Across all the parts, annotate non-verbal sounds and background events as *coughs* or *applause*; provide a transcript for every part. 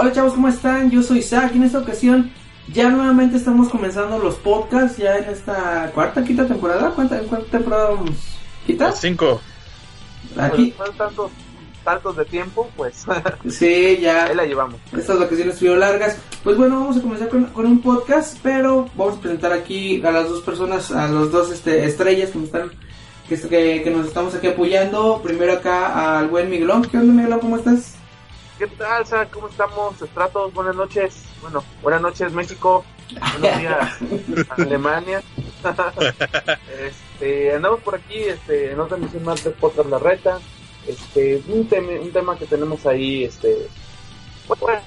Hola chavos, ¿cómo están? Yo soy Isaac y en esta ocasión ya nuevamente estamos comenzando los podcasts ya en esta cuarta, quinta temporada. ¿Cuánta, cuánta temporada vamos? ¿Quita? Cinco. Aquí. Pues, tantos, tantos de tiempo, pues *laughs* Sí, ya. ahí la llevamos. Estas vacaciones estuvieron largas. Pues bueno, vamos a comenzar con, con un podcast, pero vamos a presentar aquí a las dos personas, a los dos este, estrellas que me están, que, que, que nos estamos aquí apoyando. Primero acá al buen Miguelón. ¿Qué onda Miguelón? ¿Cómo estás? ¿Qué tal, Sa? ¿Cómo estamos? Estratos, buenas noches. Bueno, buenas noches, México. Buenos días, *laughs* Alemania. *laughs* este, andamos por aquí este, en otra emisión más de Podcast La Reta. Este, un, tema, un tema que tenemos ahí, este, bueno,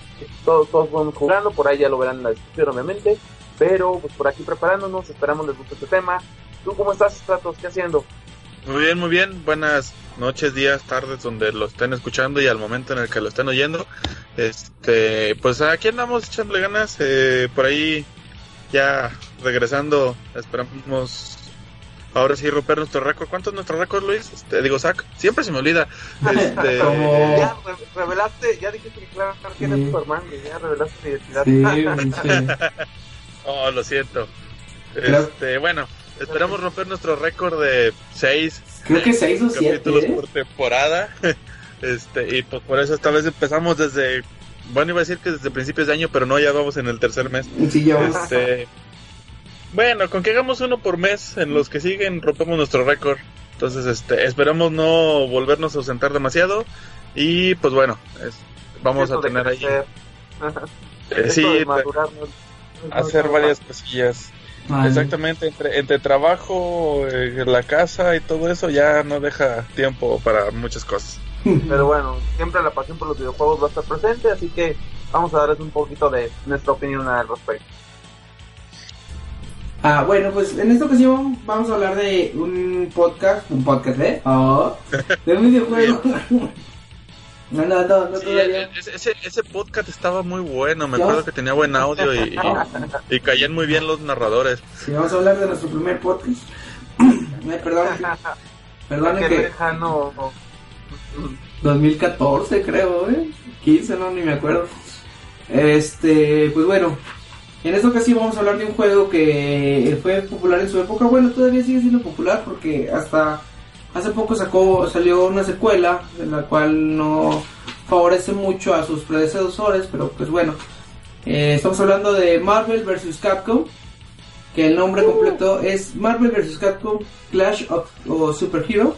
todos, todos vamos jugando, por ahí ya lo verán en la descripción, obviamente. Pero, pues por aquí preparándonos, esperamos les guste este tema. ¿Tú cómo estás, Estratos? ¿Qué haciendo? Muy bien, muy bien. Buenas noches, días, tardes, donde lo estén escuchando y al momento en el que lo estén oyendo. Este, pues aquí andamos echándole ganas. Eh, por ahí ya regresando, esperamos ahora sí romper nuestro récord. ¿Cuánto es nuestro récord, Luis? Este, digo, Zach. Siempre se me olvida. *laughs* Este, Como- Ya re- revelaste, ya dijiste que claro quién Sí. es Superman, y ya revelaste tu identidad. Sí, *laughs* *laughs* oh, lo siento. Claro. Este, bueno, esperamos romper nuestro récord de seis Creo que seis o siete. capítulos ¿eh? por temporada. *laughs* Este, y pues por eso esta vez empezamos desde, bueno, iba a decir que desde principios de año, pero no, ya vamos en el tercer mes. Sí, ya vamos. Este, bueno, con que hagamos uno por mes, en los que siguen rompemos nuestro récord. Entonces, este, esperamos no volvernos a ausentar demasiado. Y pues bueno, es- vamos a tener ahí, eh, sí, no- hacer no- varias cosillas. Vale. Exactamente, entre, entre trabajo, eh, la casa y todo eso, ya no deja tiempo para muchas cosas. *laughs* Pero bueno, siempre la pasión por los videojuegos va a estar presente, así que vamos a darles un poquito de nuestra opinión al respecto. Ah, bueno, pues en esta ocasión vamos a hablar de un podcast, un podcast, ¿eh? Oh, de un videojuego. *laughs* No, no, no, no Sí, todavía. ese, ese, ese podcast estaba muy bueno, me acuerdo que tenía buen audio y, y, y caían muy bien los narradores. Sí, vamos a hablar de nuestro primer podcast. *clears throat* Ay, perdón, *laughs* perdón Qué que lejano. 2014 creo, ¿eh? 15, no, ni me acuerdo. Este, pues bueno, en esta ocasión vamos a hablar de un juego que fue popular en su época. Bueno, todavía sigue siendo popular porque hasta hace poco sacó, salió una secuela, en la cual no favorece mucho a sus predecesores, pero pues bueno. Eh, estamos hablando de Marvel vs. Capcom, que el nombre completo es Marvel vs. Capcom Clash of o Super Hero.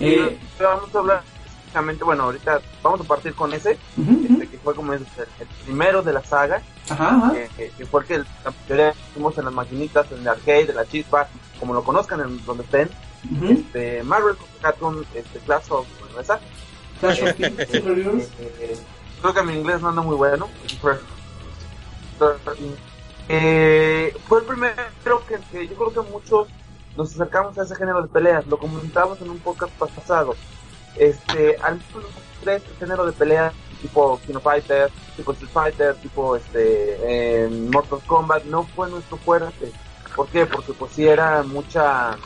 Eh, vamos a hablar básicamente, bueno, ahorita vamos a partir con ese, ujú. este, que fue como el, el primero de la saga, Ajá, ajá. que, que- que fue el que la mayoría vimos en las maquinitas, en el arcade, de la chispa, como lo conozcan en donde estén. Este, Marvel Capcom, este, Clash of ¿verdad? Clash of Kings, Super Heroes. Eh, creo que mi inglés no anda muy bueno. Eh, fue el primero que, que yo creo que muchos nos acercamos a ese género de peleas. Lo comentábamos en un podcast pasado. Este, al menos tres género de peleas tipo Kino Fighter, tipo Street Fighter, tipo este eh, Mortal Kombat no fue nuestro fuerte. ¿Por qué? Porque pues sí era mucha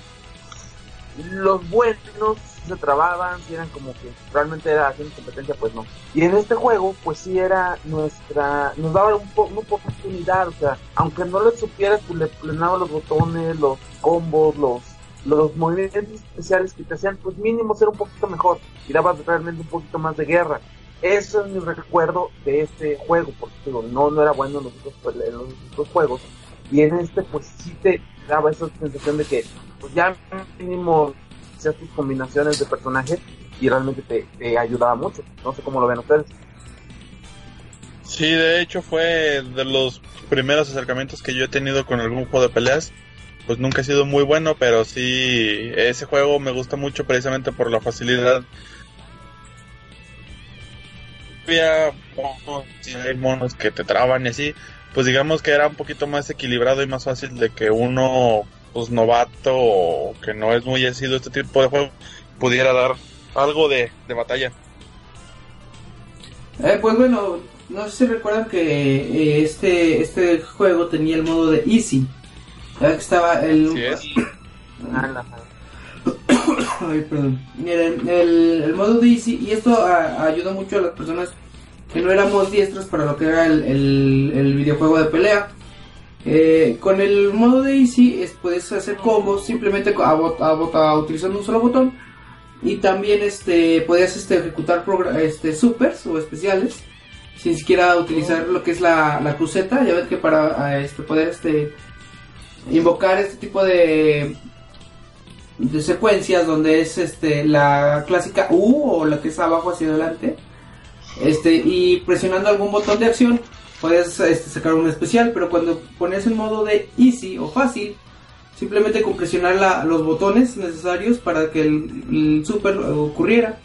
los buenos se trababan, si eran como que realmente era haciendo competencia, pues no. Y en este juego, pues sí era nuestra, nos daba un po- una oportunidad, o sea, aunque no le supieras, pues le plenaba los botones, los combos, los, los movimientos especiales que te hacían, pues mínimo ser un poquito mejor y dabas realmente un poquito más de guerra. Eso es mi recuerdo de este juego, porque digo, no, no era bueno en los en los otros juegos. Y en este, pues sí te daba esa sensación de que, pues ya mínimo tus combinaciones de personajes y realmente te, te ayudaba mucho. No sé cómo lo ven ustedes. Sí, de hecho fue de los primeros acercamientos que yo he tenido con algún juego de peleas. Pues nunca ha sido muy bueno, pero sí, ese juego me gusta mucho precisamente por la facilidad. Había hay monos que te traban y así, pues digamos que era un poquito más equilibrado y más fácil de que uno, pues novato o que no es muy asido este tipo de juego, pudiera dar algo de, de batalla. Eh, pues bueno, no sé si recuerdan que eh, este este juego tenía el modo de Easy. Ya que estaba el... Ay, perdón. Miren, el, modo de Easy, y esto a, ayudó mucho a las personas que no éramos diestros para lo que era el, videojuego de pelea. Eh, con el modo de Easy es, puedes hacer combos simplemente a, a, a, utilizando un solo botón y también este podías este, ejecutar este, supers o especiales sin siquiera utilizar lo que es la, la cruceta. Ya ves que para este, poder este, invocar este tipo de, de secuencias donde es este, la clásica U o la que es abajo hacia adelante. Este, y presionando algún botón de acción puedes este, sacar un especial, pero cuando pones en modo de easy o fácil, simplemente con presionar los botones necesarios para que el, el super ocurriera.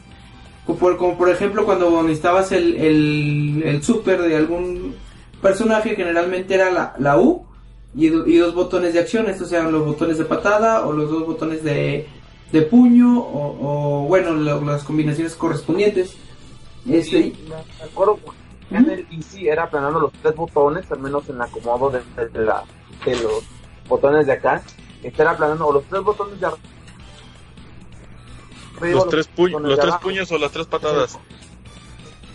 Como por, ejemplo cuando necesitabas el, el, super de algún personaje, generalmente era la, la U y, y, dos botones de acción. Estos eran los botones de patada o los dos botones de, de puño o, bueno, las combinaciones correspondientes. Este, me acuerdo en el Easy era aplanando los tres botones, al menos en el acomodo de, de, la, de los botones de acá. Estar aplanando o los tres botones de los, tres, los tres puños o las tres patadas.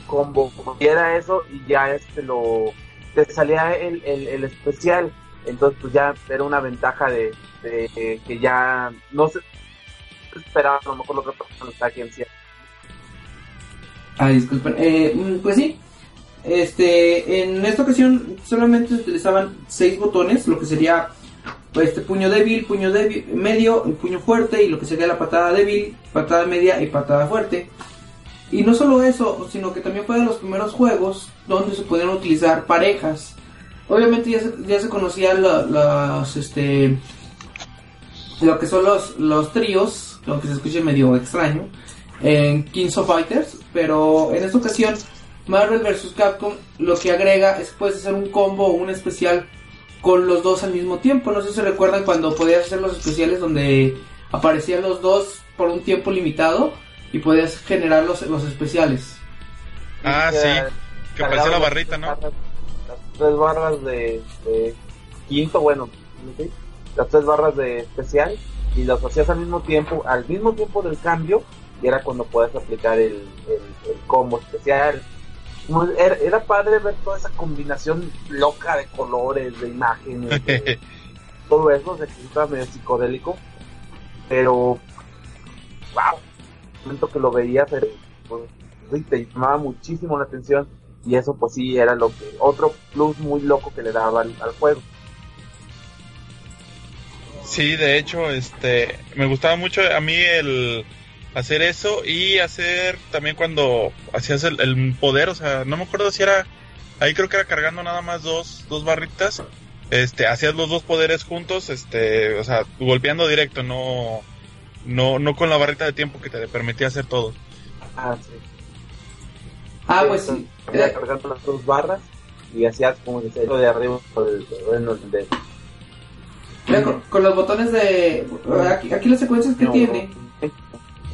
Combo, y era eso y ya este lo te salía el, el, especial, entonces pues ya era una ventaja de, que ya no se esperaba a lo mejor la otra persona está aquí en cierto. Ah, disculpen, eh, mm, pues sí, este, en esta ocasión solamente se utilizaban seis botones, lo que sería este puño débil, puño débil, medio, puño fuerte y lo que sería la patada débil, patada media y patada fuerte. Y no solo eso, sino que también fue de los primeros juegos donde se podían utilizar parejas. Obviamente ya se, ya se conocían los, este, lo que son los, los tríos, aunque se escuche medio extraño, en Kings of Fighters, pero en esta ocasión Marvel vs. Capcom lo que agrega es que puedes hacer un combo o un especial con los dos al mismo tiempo. No sé si recuerdan cuando podías hacer los especiales donde aparecían los dos por un tiempo limitado y podías generar los, los especiales. Ah, sí, que aparecía la barrita, ¿no? Las, tres barras de, quinto, bueno, las tres barras de especial y los hacías al mismo tiempo, al mismo tiempo del cambio y era cuando puedes aplicar el, el combo especial. Era, padre ver toda esa combinación loca de colores, de imágenes, *laughs* todo eso, se estaba medio psicodélico, pero wow, el momento que lo veías pues, te llamaba muchísimo la atención y eso pues sí era lo que otro plus muy loco que le daba al, al juego. Sí, de hecho, este, me gustaba mucho a mí el, hacer eso y hacer también cuando hacías el, poder, o sea, no me acuerdo si era, ahí creo que era cargando nada más dos, dos barritas, este, hacías los dos poderes juntos, este, o sea, golpeando directo, no, no, no con la barrita de tiempo que te permitía hacer todo. Ah, sí. Ah, pues sí. Era cargando las dos barras y hacías como decía de arriba por el, de... Con, con, los botones de... Aquí, aquí las secuencias que tiene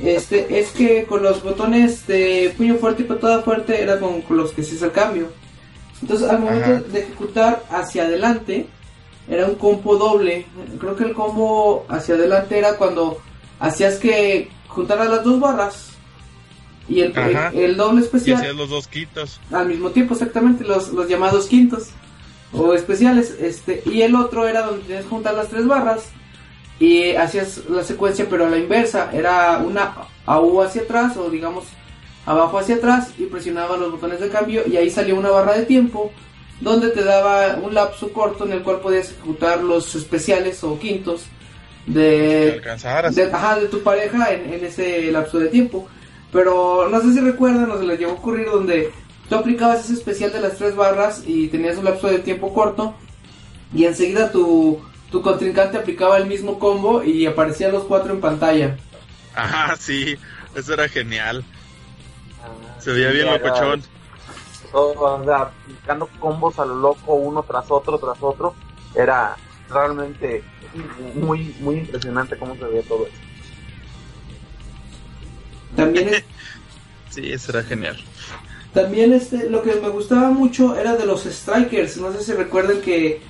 este, es que con los botones de puño fuerte y patada fuerte era con, los que se hizo el cambio. Entonces al momento de ejecutar hacia adelante era un combo doble. Creo que el combo hacia adelante era cuando hacías que juntaras las dos barras y el, el, doble especial. Y los dos quintos. Al mismo tiempo, exactamente, los, los llamados quintos o especiales. Este, y el otro era donde tienes que juntar las tres barras y hacías la secuencia pero a la inversa, era una AU hacia atrás o digamos abajo hacia atrás y presionaba los botones de cambio y ahí salía una barra de tiempo donde te daba un lapso corto en el cual podías ejecutar los especiales o quintos de, de, tu pareja en, ese lapso de tiempo. Pero no sé si recuerdan o se les llegó a ocurrir donde tú aplicabas ese especial de las tres barras y tenías un lapso de tiempo corto y enseguida tu, tu contrincante aplicaba el mismo combo y aparecían los cuatro en pantalla. Ajá, sí, eso era genial. Ah, Se veía sí, bien era- locochón. todo, o sea, aplicando combos a lo loco uno tras otro tras otro era realmente muy muy impresionante cómo se veía todo eso También es- *laughs* Sí, eso era genial. También este, lo que me gustaba mucho era de los strikers. No sé si recuerdan que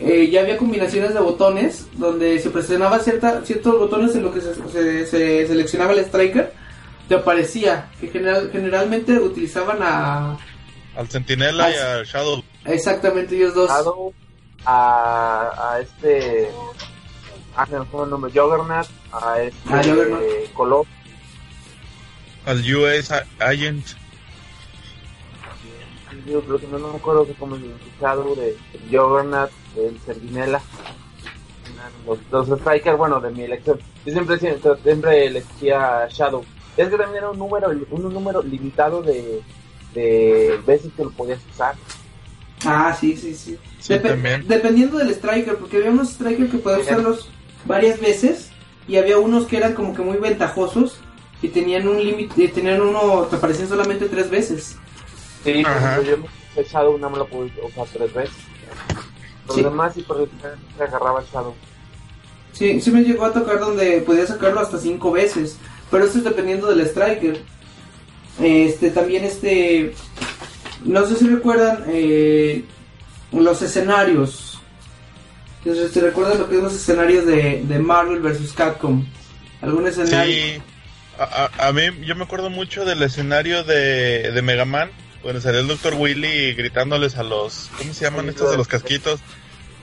eh, ya había combinaciones de botones donde se presionaba cierta, ciertos botones en lo que se, se- se seleccionaba el striker. Te aparecía que general, generalmente utilizaban a Al Centinela y al Shadow. exactamente ellos dos. Shadow, a, a este ah, el nombre Juggernaut a este Ah, Juggernaut. eh, Al US Agent. yo creo que no, no me acuerdo que como el Shadow de Juggernaut el Servinela los, los strikers bueno de mi elección yo siempre siempre, siempre elegía Shadow es que también era un número un número limitado de de veces que lo podías usar Ah, sí, sí, sí. Sí. Dependiendo del striker, porque había unos strikers que podían Sí. usarlos varias veces y había unos que eran como que muy ventajosos y tenían un límite, tenían uno que aparecían solamente tres veces. Sí, yo el Shadow no me lo pude usar tres veces. Los Sí. demás sí, porque se agarraba el Shadow. Sí, sí me llegó a tocar donde podía sacarlo hasta cinco veces, pero eso es dependiendo del striker. Este, también este, no sé si recuerdan eh, los escenarios. Entonces, ¿te recuerdan lo que es los escenarios de, de Marvel vs. Capcom? ¿Algún escenario? Sí. A, mí, yo me acuerdo mucho del escenario de, de Mega Man, donde salió el Dr. Willy gritándoles a los, ¿cómo se llaman estos de los casquitos?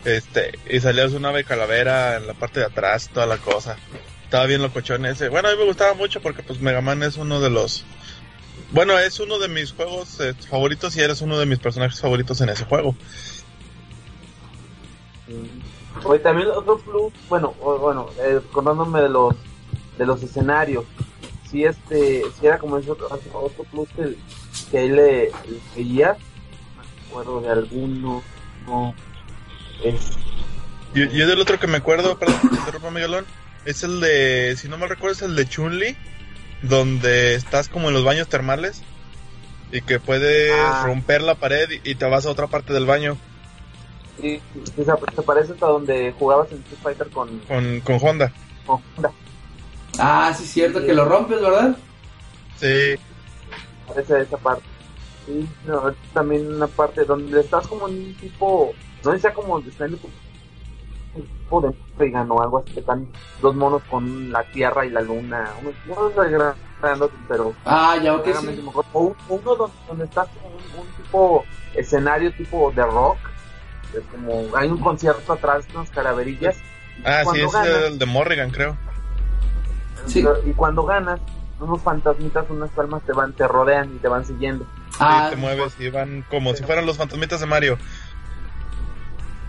Este, y salía su nave calavera en la parte de atrás, toda la cosa. Estaba bien locochón ese. Bueno, a mí me gustaba mucho porque pues Mega Man es uno de los... Bueno, es uno de mis juegos eh, favoritos y eres uno de mis personajes favoritos en ese juego. Oye, también otro plus, bueno, bueno, eh, acordándome de los de los escenarios, si este, si era como ese otro, otro plus que, que ahí le, no me acuerdo de alguno, no, es, Yo, yo del otro que me acuerdo, perdón, interrumpa, Miguelón, es el de, si no me recuerdo, es el de Chun-Li, donde estás como en los baños termales y que puedes Ah. romper la pared y, y te vas a otra parte del baño sí, sí, se, se parece hasta donde jugabas en Street Fighter con, con, con Honda. con Honda. Ah, sí, cierto, que lo rompes, ¿verdad? Sí, parece esa parte. Sí, no, también una parte donde estás como en un tipo, no sé sea como está en un tipo de Reagan o algo así, que están dos monos con la tierra y la luna, uno, pero Ah, ya, ok, vagamente sí. o un- uno donde, donde estás como un, un tipo escenario tipo de rock, es como hay un concierto atrás, unas calaverillas, ah, sí, es ganas. el de Morrigan, creo. Sí. y cuando ganas, unos fantasmitas, unas almas te van, te rodean y te van siguiendo. Ah, y te mueves y van como si fueran los fantasmitas de Mario.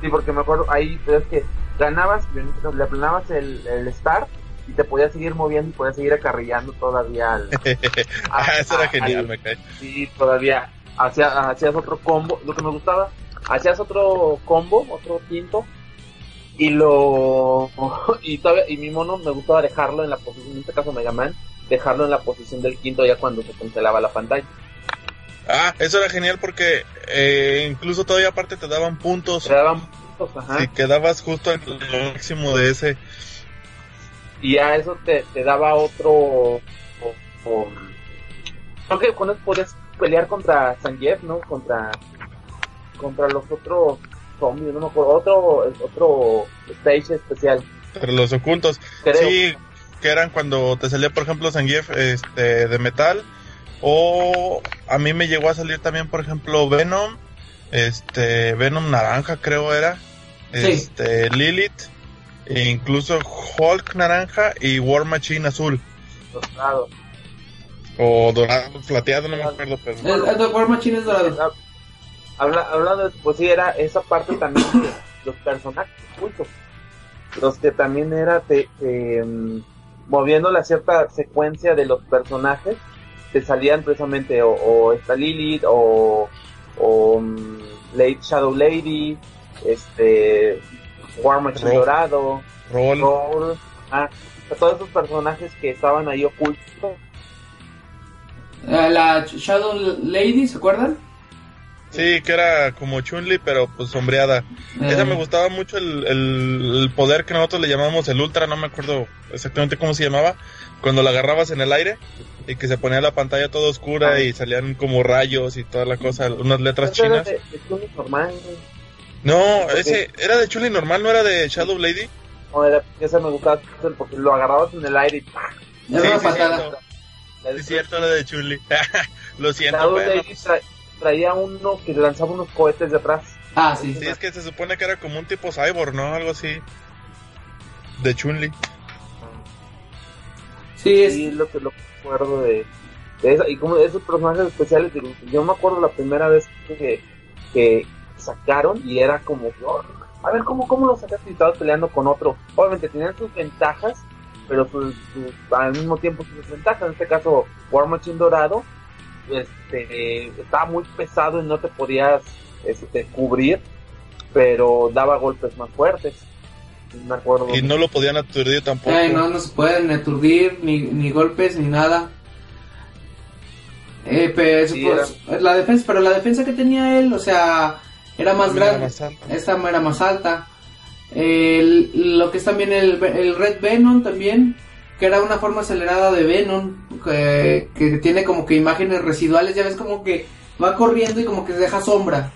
Sí, porque me acuerdo, ahí es que ganabas, le aplanabas el, el start y te podías seguir moviendo y podías seguir acarrillando todavía al, *laughs* ah, eso era genial, al- me cae. sí, todavía hacía- hacías otro combo, lo que me gustaba, hacías otro combo, otro quinto y lo *laughs* y todavía y mi mono me gustaba dejarlo en la posición, en este caso Mega Man, dejarlo en la posición del quinto ya cuando se cancelaba la pantalla. Ah, eso era genial porque eh, incluso todavía aparte te daban puntos Te daban puntos, ajá. si quedabas justo en el máximo de ese. y a eso te, te daba otro o- o- creo que con eso podías pelear contra Zangief no contra contra los otros zombies no me acuerdo otro otro stage especial Pero los ocultos. creo Sí, que eran cuando te salía, por ejemplo, Zangief este, de metal. O a mí me llegó a salir también, por ejemplo, Venom. Este, Venom naranja creo era. Sí. Este, Lilith. E incluso Hulk naranja y War Machine azul. dorado. O dorado, plateado, no me acuerdo, pero... el, el War Machine es dorado. Habla, hablando de, pues sí, era esa parte también de los personajes ocultos. Los que también era te, te, mm, moviendo la cierta secuencia de los personajes, te salían precisamente o, o esta Lilith o, o um, Late Shadow Lady, este War Machine Dorado, Roll. Roll, ah, todos esos personajes que estaban ahí ocultos. Eh, la Shadow Lady, ¿se acuerdan? Sí, que era como Chun-Li, pero pues sombreada. Esa Eh, me gustaba mucho el, el, el poder que nosotros le llamamos el Ultra, no me acuerdo exactamente cómo se llamaba. Cuando la agarrabas en el aire y que se ponía la pantalla toda oscura Ah. y salían como rayos y toda la cosa, unas letras Eso era chinas. de, de Chun-Li normal, güey. No, ese era de Chun-Li normal, no era de Shadow Lady. No, era, esa me gustaba porque lo agarrabas en el aire y ¡pah! Era Sí, una sí, patada. cierto. Sí, de- es cierto, era de Chun-Li. *laughs* Lo siento, Shadow pero... Lady traía uno que lanzaba unos cohetes de atrás. Ah, sí. Sí, es que se supone que era como un tipo cyborg, ¿no? Algo así. De Chun-Li. Sí, es, Sí, es lo que lo recuerdo de, de esa. Y como de esos personajes especiales, digo, yo me acuerdo la primera vez que, que sacaron y era como, oh, a ver, ¿cómo, cómo lo sacaste y estabas peleando con otro? Obviamente tenían sus ventajas, pero sus, sus- al mismo tiempo sus desventajas. En este caso, War Machine Dorado este, estaba muy pesado y no te podías este, cubrir, pero daba golpes más fuertes. Me acuerdo. Y no lo podían aturdir tampoco. eh, no, no se pueden aturdir, ni, ni golpes, ni nada. Eh, pero Sí, pues, la defensa, pero la defensa que tenía él, o sea, era más era grande. más alto. Esta era más alta. El- lo que es también el, el Red Venom también, que era una forma acelerada de Venom, que, que tiene como que imágenes residuales, ya ves como que va corriendo y como que deja sombra.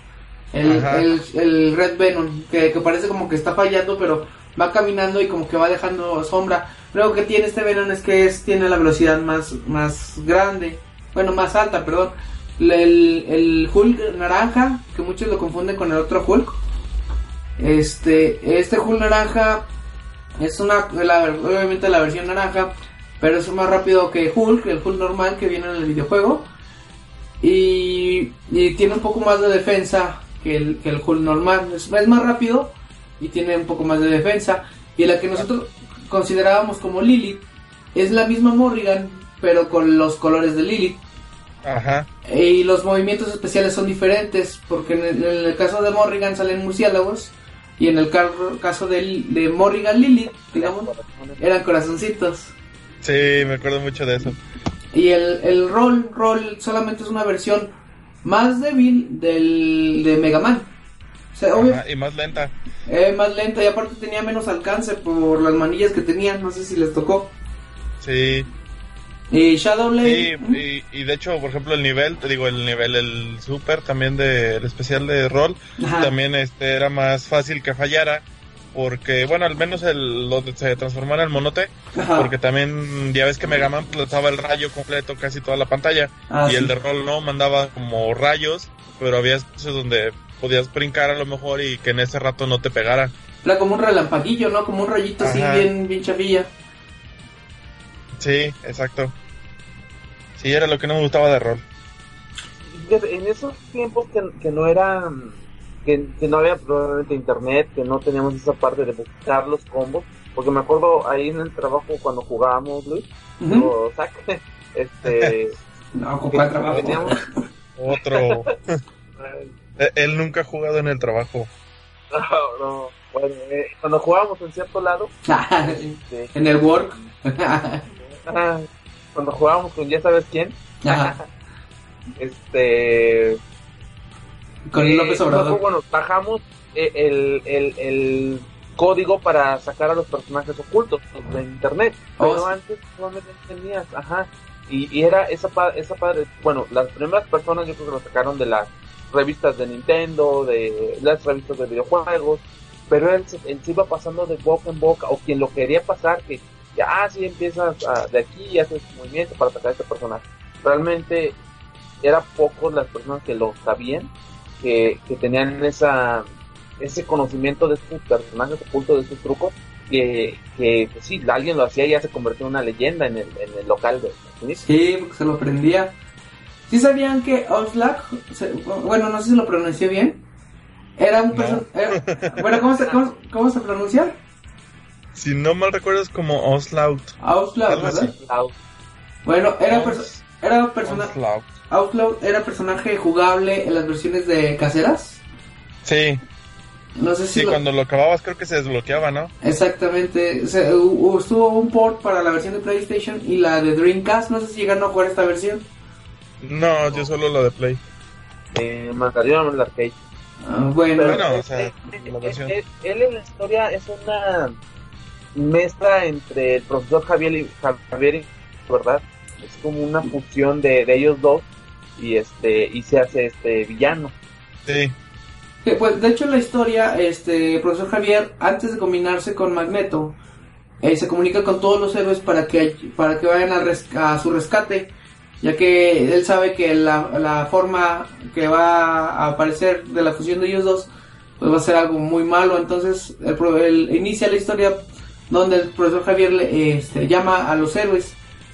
El, el, el Red Venom, que, que parece como que está fallando, pero va caminando y como que va dejando sombra. Luego que tiene este Venom es que es, tiene la velocidad más, más grande, bueno, más alta, perdón. El, el Hulk naranja, que muchos lo confunden con el otro Hulk. Este, este Hulk naranja es una, la- obviamente la versión naranja, pero es más rápido que Hulk, el Hulk normal que viene en el videojuego. Y, y tiene un poco más de defensa que el, que el Hulk normal. Es, es más rápido y tiene un poco más de defensa. Y la que nosotros considerábamos como Lilith es la misma Morrigan, pero con los colores de Lilith. Ajá. Y los movimientos especiales son diferentes, porque en el, en el caso de Morrigan salen murciélagos, y en el caso de, de Morrigan Lilith, digamos, eran corazoncitos. Sí, me acuerdo mucho de eso. Y el, el roll, roll solamente es una versión más débil del de Mega Man. O sea, obvio, Ajá, y más lenta. eh, más lenta y aparte tenía menos alcance por las manillas que tenía, no sé si les tocó. Sí. Y Shadow Sí, y, y de hecho, por ejemplo, el nivel, te digo, el nivel, el super también del especial de rol, Ajá. también este era más fácil que fallara, porque, bueno, al menos el, lo de- se transformara en monote, Ajá. porque también ya ves que Mega Man lanzaba el rayo completo casi toda la pantalla, Ah, y sí. el de rol no, mandaba como rayos, pero había espacios donde podías brincar a lo mejor y que en ese rato no te pegara. Era como un relampaguillo, ¿no? Como un rayito así Ajá. bien, bien chavilla. Sí, exacto. Sí, era lo que no me gustaba de rol. En esos tiempos que, que no era que, que no había probablemente internet que no teníamos esa parte de buscar los combos porque me acuerdo ahí en el trabajo cuando jugábamos Luis Ujú. o Zack *laughs* este *laughs* No, con cuál trabajo. teníamos Otro. *laughs* Eh, Él nunca ha jugado en el trabajo. no, no, bueno eh, cuando jugábamos en cierto lado este, en el work. Ah, cuando jugábamos con ya sabes quién Ajá. *laughs* este Con Eh, López nosotros, Obrador. bueno, bajamos eh, el, el, el código para sacar a los personajes ocultos de internet. Oh, Pero sí. antes no me entendías, ajá. Y, y era esa, pa- esa padre, bueno, las primeras personas yo creo que lo sacaron de las revistas de Nintendo, de las revistas de videojuegos, pero él se iba pasando de boca en boca, o quien lo quería pasar, que ya así empiezas a- de aquí y haces movimiento para sacar a este personaje. Realmente era pocos las personas que lo sabían, que, que tenían esa ese conocimiento de estos personajes ocultos, de estos trucos, que, que pues sí, alguien lo hacía y ya se convirtió en una leyenda en el, en el local de Estados Sí, porque se lo prendía. ¿Sí sabían que Oxlack, se- bueno, no sé si lo pronuncié bien, era un No. personaje... Bueno, ¿cómo se, cómo, cómo se pronuncia? Si no mal recuerdo es como Oslaut. Oxlack, Algo ¿verdad? Bueno, era, perso- Era personaje. Outlaw. Outlaw era personaje jugable en las versiones de caseras. Sí, No sé si. sí, lo- cuando lo acababas creo que se desbloqueaba, ¿no? Exactamente. Se- hu- estuvo un port para la versión de PlayStation y la de Dreamcast. No sé si llegaron a jugar esta versión. No, yo solo lo de Play. Eh, mandaron el arcade. Ah, bueno, o sea, eh, la eh, versión. eh, él en la historia es una mezcla entre el profesor Javier y Javier, ¿verdad? Es como una fusión de, de ellos dos y este y se hace este villano. Sí, pues de hecho en la historia, este profesor Javier, antes de combinarse con Magneto, eh, se comunica con todos los héroes para que para que vayan a, res- a su rescate, ya que él sabe que la, la forma que va a aparecer de la fusión de ellos dos, pues va a ser algo muy malo. Entonces el, pro- el- inicia la historia donde el profesor Javier le, este, llama a los héroes,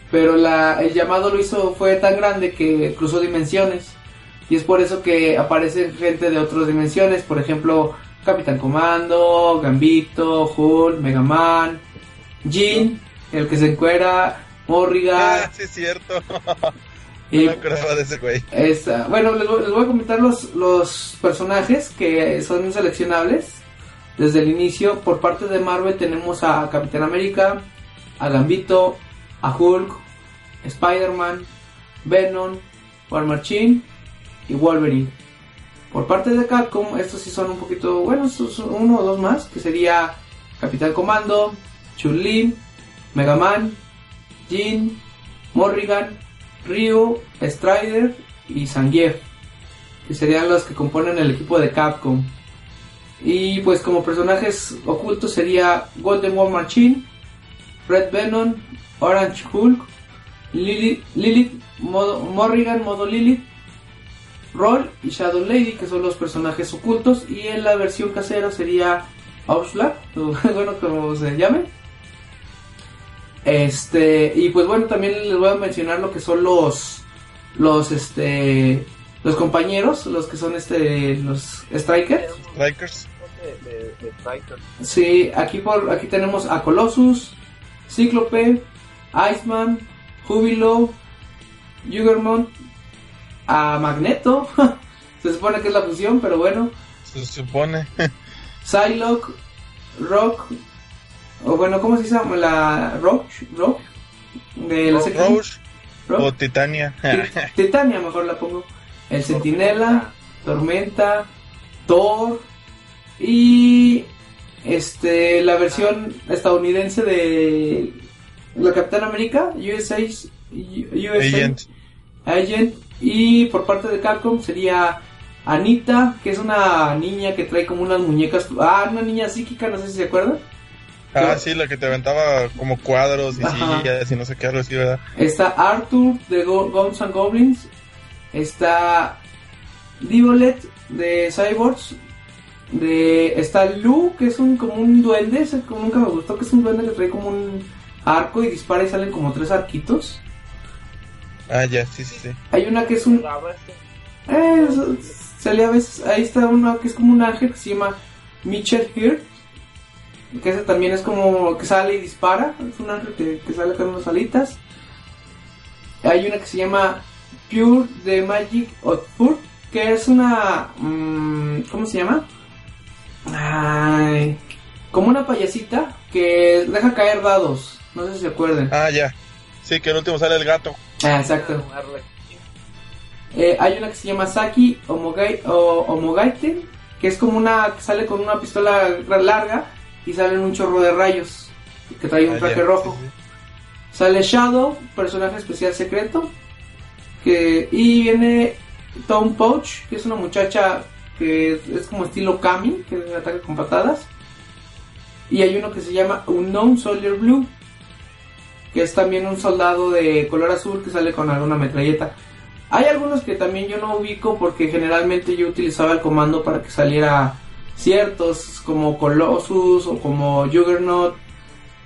pero la, el llamado lo hizo fue tan grande que cruzó dimensiones. Y es por eso que aparecen gente de otras dimensiones, por ejemplo, Capitán Comando, Gambito, Hulk, Mega Man, Jean, el que se encuera, Morrigan. ah, sí, es cierto. *laughs* y No me de ese güey. bueno, les voy, les voy a comentar los, los personajes que son seleccionables desde el inicio. Por parte de Marvel tenemos a Capitán América, a Gambito, a Hulk, Spider-Man, Venom, War Machine y Wolverine. Por parte de Capcom, estos sí son un poquito, bueno, son uno o dos más, que sería Capitán Comando, Chun-Li, Mega Man, Jean, Morrigan, Ryu, Strider y Zangief, que serían los que componen el equipo de Capcom. Y pues como personajes ocultos sería Golden War Machine, Red Venom, Orange Hulk, Lilith, Lilith modo, Morrigan modo Lilith, Roll y Shadow Lady, que son los personajes ocultos. Y en la versión casera sería Outlaw, *laughs* o bueno, como se llame. Este, y pues bueno, también les voy a mencionar lo que son los, los, este, los compañeros, los que son, este, los. Strikers. De, de, de Striker. Sí, aquí por, aquí tenemos a Colossus, Cíclope, Iceman, Júbilo, Juggermont, a Magneto, *laughs* se supone que es la fusión, pero bueno, Se supone. *laughs* Psylocke, Rock, o bueno, ¿cómo se llama? La Rock, Rock, de la Ro- serie- Roche Rock. o Titania. *laughs* Ti- Titania mejor la pongo. El Centinela, Tormenta, Thor y este la versión estadounidense de la Capitán América, USA, USA Agent. Agent y por parte de Capcom sería Anita, que es una niña que trae como unas muñecas, ah, una niña psíquica, no sé si se acuerdan. Ah, sí, la que te aventaba como cuadros y sillas y no sé qué, algo así, ¿verdad? Está Arthur de Go- Guns Goblins. Está Divolet de Cyborgs. De, está Lu, que es un como un duende. Ese que nunca me gustó, que es un duende que trae como un arco y dispara y salen como tres arquitos. Ah, ya, sí, sí, sí. Hay una que es un. Eh, eso- sale a veces. Ahí está una que es como un ángel que se llama Mitchell Heart. Que ese también es como que sale y dispara. Es un ángel que, que sale con unas alitas. Hay una que se llama Pure the Magic of Fur. Que es una. mm, ¿Cómo se llama? Ay, como una payasita que deja caer dados. No sé si se acuerdan. Ah, ya. Sí, que el último sale el gato. Ah, exacto. Eh, hay una que se llama Saki Omogai, o Omogaite, que es como una que sale con una pistola larga y sale en un chorro de rayos, que trae un Ah, traje ya, rojo. sí, sí. Sale Shadow, personaje especial secreto, que y viene Tom Pouch, que es una muchacha que es como estilo Kami, que ataca con patadas. Y hay uno que se llama Unknown Soldier Blue, que es también un soldado de color azul que sale con alguna metralleta. Hay algunos que también yo no ubico porque generalmente yo utilizaba el comando para que saliera ciertos como Colossus o como Juggernaut,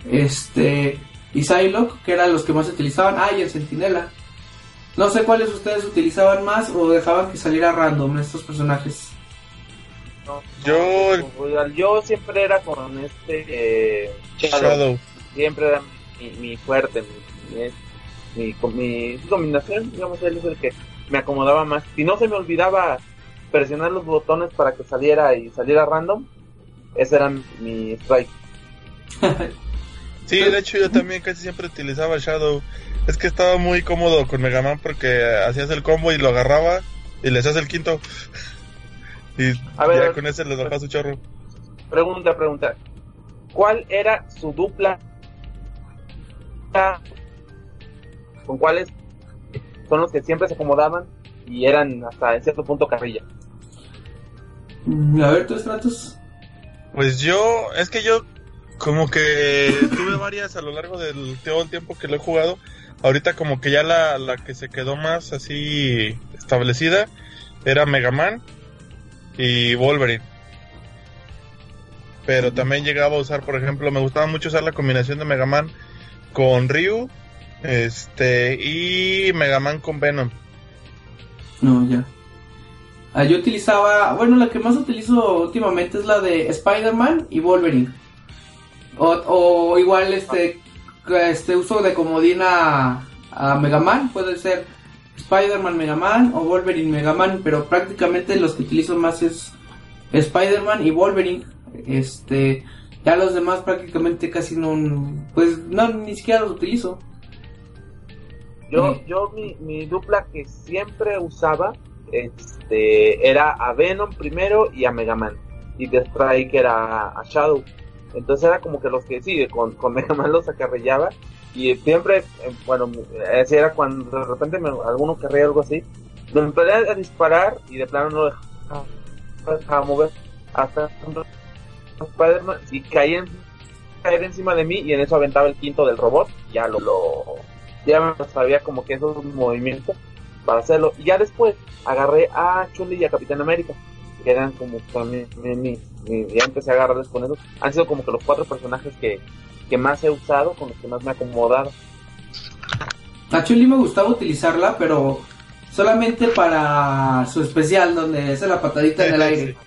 este y Psylocke, que eran los que más utilizaban. Ah, y el Centinela. No sé cuáles ustedes utilizaban más o dejaban que saliera random estos personajes. No, Yo- no, yo siempre era con este eh, Shadow. Shadow. Siempre era mi, mi fuerte. mi- mi- mi, mi combinación, digamos, él es el que me acomodaba más. Si no se me olvidaba presionar los botones para que saliera y saliera random, ese era mi strike. *laughs* sí, de hecho yo también casi siempre utilizaba Shadow. Es que estaba muy cómodo con Mega Man porque hacías el combo y lo agarraba y le hacías el quinto. Y a ver, ya con ese le dejaba su chorro. Pregunta, pregunta. ¿Cuál era su dupla? ¿Con cuáles son los que siempre se acomodaban y eran hasta en cierto punto carrilla? Mm, a ver, tus tratos. Pues yo, es que yo como que tuve varias a lo largo del todo el tiempo que lo he jugado. Ahorita como que ya la, la que se quedó más así establecida era Mega Man y Wolverine. Pero también llegaba a usar, por ejemplo, me gustaba mucho usar la combinación de Mega Man con Ryu este y Mega Man con Venom. No, ya. Ah, yo utilizaba, bueno, la que más utilizo últimamente es la de Spider-Man y Wolverine. O, igual este, este uso de comodina a, Mega Man, puede ser Spider-Man Mega Man o Wolverine Mega Man, pero prácticamente los que utilizo más es Spider-Man y Wolverine. Este, ya los demás prácticamente casi no, pues no, ni siquiera los utilizo. Yo, yo mi, mi dupla que siempre usaba este, era a Venom primero y a Mega Man. Y de Strike era a Shadow. Entonces era como que los que sí, con, con Mega Man los acarrillaba. Y siempre, eh, bueno, ese era cuando de repente me, alguno querría algo así. Me empecé a disparar y de plano no dejaba, mover hasta Spider-Man y caía caer encima de mí y en eso aventaba el quinto del robot. Ya lo, lo ya sabía como que esos movimientos para hacerlo. Y ya después agarré a Chun-Li y a Capitán América, que eran como también mi, ya empecé a agarrarles con esos. Han sido como que los cuatro personajes que, que más he usado, con los que más me he acomodado. A Chun-Li me gustaba utilizarla, pero solamente para su especial, donde hace la patadita en el aire.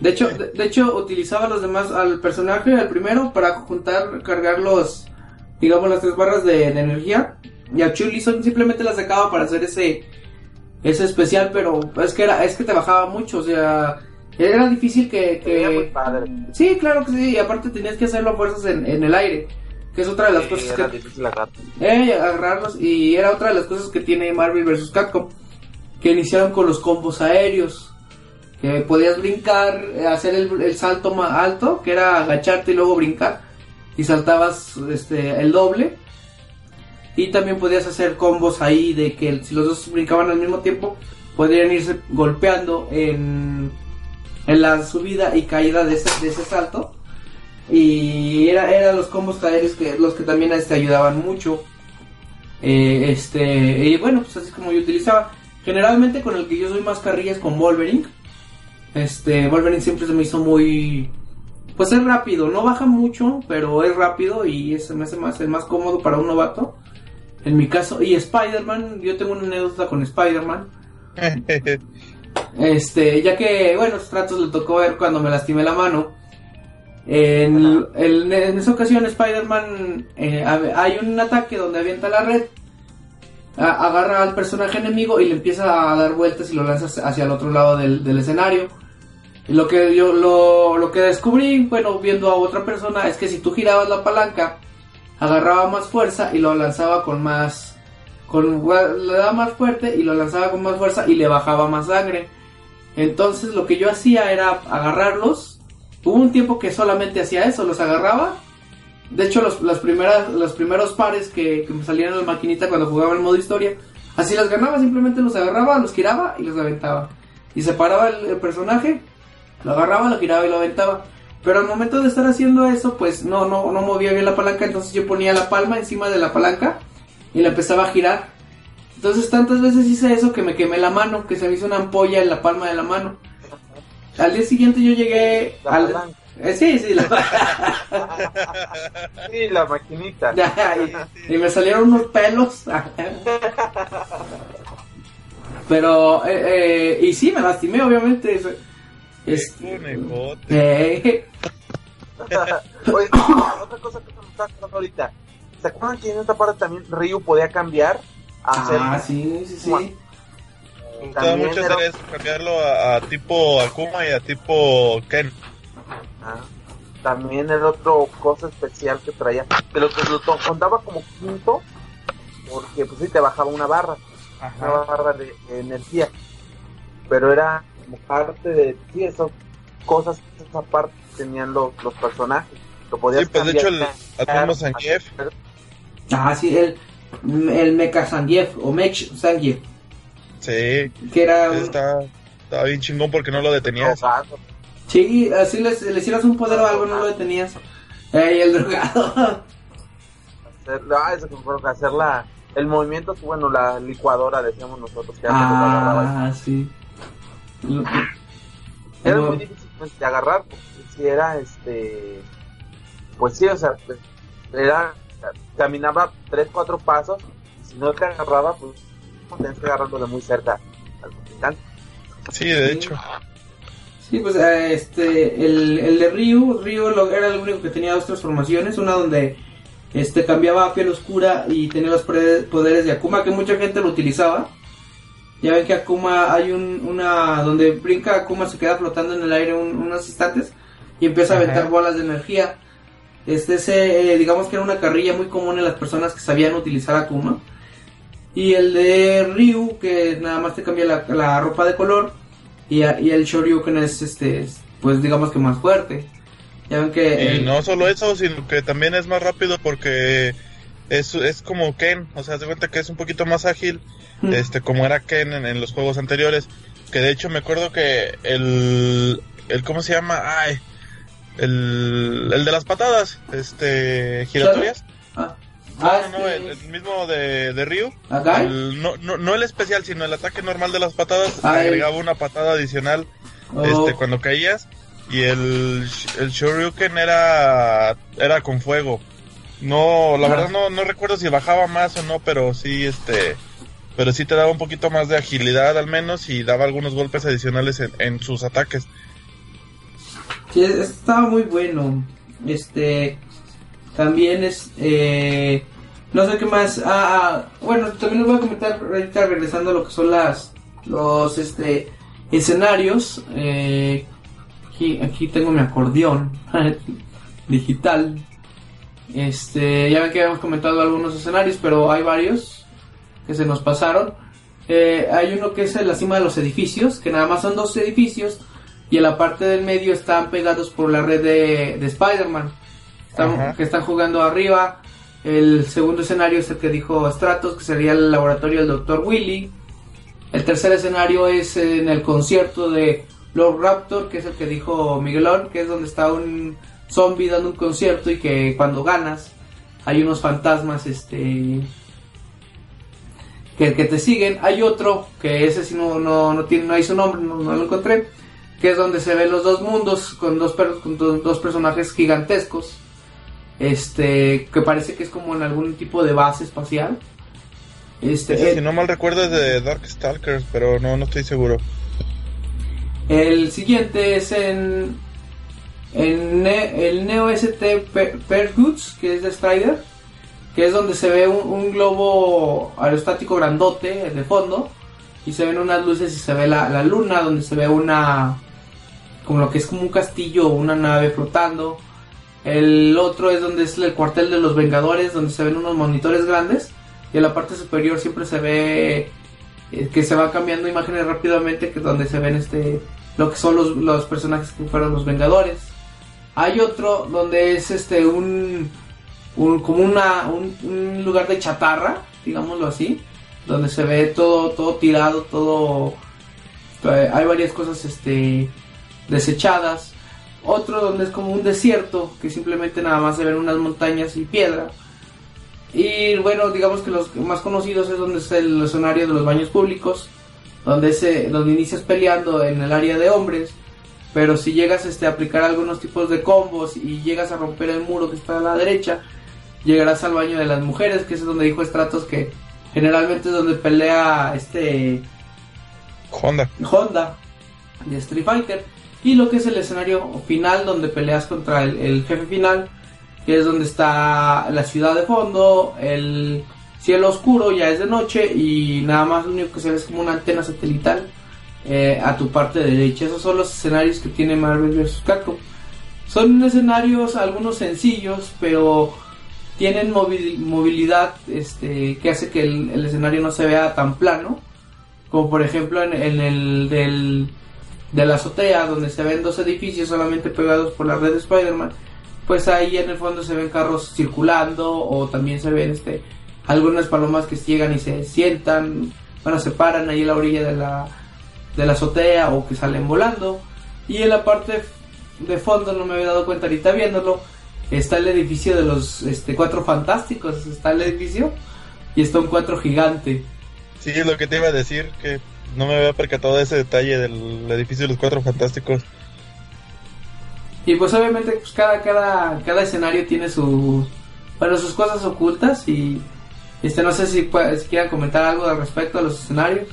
De hecho, de, hecho utilizaba los demás al personaje, al primero, para juntar, cargar los, digamos, las tres barras de energía y a Chuli simplemente la sacaba para hacer ese ese especial, pero es que era es que te bajaba mucho, o sea, era difícil que, que... Sí, claro que sí, y aparte tenías que hacerlo a fuerzas en, el aire, que es otra de las cosas era que difícil agarrar. Eh, agarrarlos y era otra de las cosas que tiene Marvel vs Capcom, que iniciaron con los combos aéreos. Que podías brincar, eh, hacer el, el salto más alto, que era agacharte y luego brincar. Y saltabas este, el doble y también podías hacer combos ahí de que si los dos brincaban al mismo tiempo, podrían irse golpeando en, en la subida y caída de ese, de ese salto. Y eran era los combos aéreos que los que también este, ayudaban mucho. Eh, este, y bueno, pues así como yo utilizaba. Generalmente con el que yo soy más carrilla es con Wolverine. Este, Wolverine siempre se me hizo muy. Pues es rápido, no baja mucho, pero es rápido y es, me hace más, es más cómodo para un novato. En mi caso, y Spider-Man, yo tengo una anécdota con Spider-Man. *laughs* este, ya que, bueno, los tratos le tocó ver cuando me lastimé la mano. En, esa ocasión, Spider-Man, eh, hay un ataque donde avienta la red, agarra al personaje enemigo y le empieza a dar vueltas y lo lanza hacia el otro lado del, del escenario. lo que yo lo, lo que descubrí, bueno, viendo a otra persona, es que si tú girabas la palanca, agarraba más fuerza y lo lanzaba con más con le daba más fuerte y lo lanzaba con más fuerza y le bajaba más sangre. Entonces lo que yo hacía era agarrarlos. Hubo un tiempo que solamente hacía eso, los agarraba. De hecho, los, primeras, los primeros pares que, me salían en la maquinita cuando jugaba el modo historia, así las ganaba, simplemente los agarraba, los giraba y los aventaba. Y separaba el, el personaje, lo agarraba, lo giraba y lo aventaba. Pero al momento de estar haciendo eso, pues no, no, no movía bien la palanca, entonces yo ponía la palma encima de la palanca y la empezaba a girar. Entonces tantas veces hice eso que me quemé la mano, que se me hizo una ampolla en la palma de la mano. Al día siguiente yo llegué al... Eh, sí, sí, la... *laughs* sí, la maquinita. *laughs* y, me salieron unos pelos. *laughs* Pero, eh, eh, y sí, me lastimé, obviamente. Es... Eh. Oye, otra cosa que me está pasando ahorita. ¿Se acuerdan que en esta parte también Ryu podía cambiar? Ah, sí, sí, sí. Me gustaba mucho hacer eso, cambiarlo a, tipo Akuma y a tipo Ken. Ah, también el otro cosa especial que traía, que lo, lo contaba como quinto, porque pues sí te bajaba una barra, una barra de, energía, pero era como parte de, sí, esas cosas, esa parte tenían los, los personajes. Lo podías sí, pues de hecho el, mismo Zangief. Ah, sí, el, el Mecha o Mech Zangief. Sí. Que era. Está, estaba bien chingón porque no lo detenías. Sí, así les, les hicieras un poder o algo, no lo detenías. Ey, el drogado. Hacer, ah, eso que hacer la, el movimiento, bueno, la licuadora, decíamos nosotros. Que ah, sí. Era muy difícil pues, de agarrar, porque si era este. Pues sí, o sea, era. Caminaba 3, 4 pasos, y si no te agarraba, pues tienes que agarrarlo de muy cerca al Sí, de hecho. Sí, pues eh, este, el, el de Ryu, Ryu era el único que tenía dos transformaciones, una donde este cambiaba a piel oscura y tenía los poderes de Akuma, que mucha gente lo utilizaba. Ya ven que Akuma hay un, una donde brinca Akuma se queda flotando en el aire unos instantes y empieza a aventar bolas de energía. Este ese, eh, digamos que era una carrilla muy común en las personas que sabían utilizar Akuma. Y el de Ryu, que nada más te cambia la, ropa de color. Y, y, el Shoryuken es, este, pues digamos que más fuerte. Ya ven que... Y no solo eso, sino que también es más rápido porque es, es como Ken. O sea, se cuenta que es un poquito más ágil, este como era Ken en, los juegos anteriores. Que de hecho me acuerdo que el... el ¿Cómo se llama? Ay, el, el de las patadas, este, giratorias. Ah. Ah, no, no, el, mismo de, de Ryu. no, no, no, el especial, sino el ataque normal de las patadas. agregaba una patada adicional este, oh. cuando caías. Y el, el Shoryuken era, era con fuego. No, la ah. verdad no, no recuerdo si bajaba más o no, pero sí, este, pero sí te daba un poquito más de agilidad al menos y daba algunos golpes adicionales en, en sus ataques. Sí, estaba muy bueno. Este, también es, eh, no sé qué más. Ah, ah, bueno, también les voy a comentar ahorita regresando a lo que son las, los, este, escenarios. Eh, aquí, aquí tengo mi acordeón *laughs* digital. Este, ya ven que habíamos comentado algunos escenarios, pero hay varios que se nos pasaron. Eh, hay uno que es en la cima de los edificios, que nada más son dos edificios y en la parte del medio están pegados por la red de, de Spider-Man que están jugando arriba. El segundo escenario es el que dijo Stratos, que sería el laboratorio del Dr. Willy. El tercer escenario es en el concierto de Lord Raptor, que es el que dijo Miguelón, que es donde está un zombie dando un concierto y que cuando ganas hay unos fantasmas este que, que te siguen. Hay otro, que ese sí no, no, tiene, no hay su nombre, no, lo encontré, que es donde se ven los dos mundos con dos, con dos personajes gigantescos este que parece que es como en algún tipo de base espacial. Este, si no mal recuerdo es de Darkstalkers, pero no, no estoy seguro. El siguiente es en, en el Neo ST Pergoods, que es de Strider, que es donde se ve un, globo aerostático grandote de fondo y se ven unas luces y se ve la, la luna, donde se ve una como lo que es como un castillo o una nave flotando el otro es donde es el cuartel de los Vengadores, donde se ven unos monitores grandes. Y en la parte superior siempre se ve eh, que se va cambiando imágenes rápidamente, que donde se ven este lo que son los, los personajes que fueron los Vengadores. Hay otro donde es este un, un como una, un, lugar de chatarra, digámoslo así, donde se ve todo todo tirado, todo eh, hay varias cosas este desechadas otro donde es como un desierto, que simplemente nada más se ven unas montañas y piedra. Y bueno, digamos que los más conocidos es donde está el escenario de los baños públicos, donde, se, donde inicias peleando en el área de hombres, pero si llegas este, a aplicar algunos tipos de combos y llegas a romper el muro que está a la derecha, llegarás al baño de las mujeres, que es donde dijo Stratos que generalmente es donde pelea este Honda. Honda de Street Fighter y lo que es el escenario final donde peleas contra el, jefe final, que es donde está la ciudad de fondo, el cielo oscuro, ya es de noche y nada más lo único que se ve es como una antena satelital eh, a tu parte derecha. Esos son los escenarios que tiene Marvel vs. Capcom. Son escenarios algunos sencillos, pero tienen movilidad este, que hace que el, escenario no se vea tan plano. Como por ejemplo en, el del, de la azotea, donde se ven dos edificios solamente pegados por la red de Spider-Man. Pues ahí en el fondo se ven carros circulando o también se ven este, algunas palomas que llegan y se sientan, bueno, se paran ahí en la orilla de la, de la azotea o que salen volando. Y en la parte de fondo, no me había dado cuenta ahorita viéndolo, está el edificio de los este, cuatro fantásticos, está el edificio y está un cuatro gigante. Sí, es lo que te iba a decir, que no me había percatado de ese detalle del edificio de los cuatro fantásticos. Y pues obviamente pues cada, cada, cada escenario tiene su, bueno, sus cosas ocultas y este no sé si, si quieran comentar algo al respecto a los escenarios.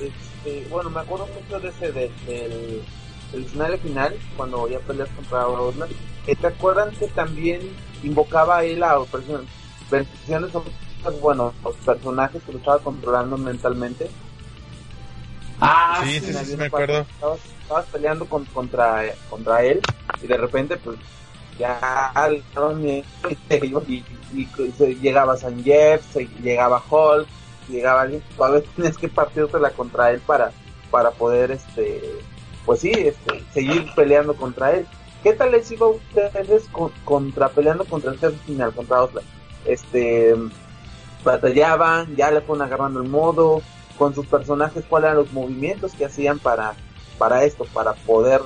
Este, bueno, me acuerdo mucho de ese del, del, escenario final, cuando ya peleas contra Orland, que te acuerdan que también invocaba ahí la versiones bueno, los personajes que lo estaba controlando mentalmente. Ah, sí, sí, sí, me acuerdo. Estabas, peleando con, contra, contra él y de repente, pues, ya *laughs* y, y, y, llegaba San Jeff, se, llegaba Hulk, llegaba alguien, *laughs* todavía tienes que la contra él para, para poder, este, pues sí, este, seguir peleando contra él. ¿Qué tal les iba a ustedes contra peleando contra el jefe final, contra Osla? Este, batallaban, ya le fueron agarrando el modo, con sus personajes, cuáles eran los movimientos que hacían para, para esto, para poder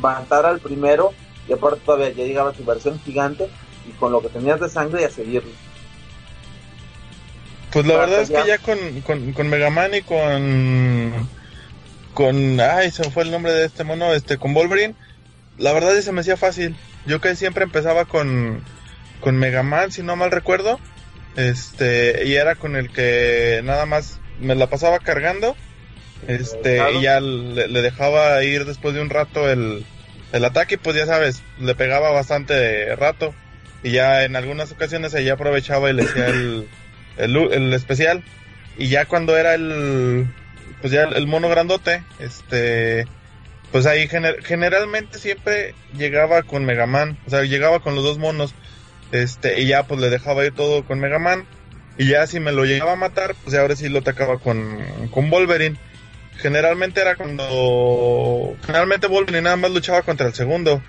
matar al primero, y aparte todavía ya llegaba su versión gigante, y con lo que tenías de sangre y a seguirlo. Pues la verdad es que ya con, con, con Mega Man y con. Con. Ay, se fue el nombre de este mono, este, con Wolverine. La verdad es que se me hacía fácil. Yo que siempre empezaba con. Con Mega Man, si no mal recuerdo. Este, y era con el que nada más me la pasaba cargando. Este, y ya le, dejaba ir después de un rato el, el ataque, pues ya sabes, le pegaba bastante rato. Y ya en algunas ocasiones ella aprovechaba y le hacía el, *coughs* el, especial. Y ya cuando era el, pues ya el, mono grandote, este, pues ahí generalmente siempre llegaba con Mega Man, o sea, llegaba con los dos monos, este, y ya pues le dejaba ir todo con Mega Man. Y ya si me lo llegaba a matar, pues ahora sí lo atacaba con, con Wolverine. Generalmente era cuando, generalmente Wolverine nada más luchaba contra el segundo.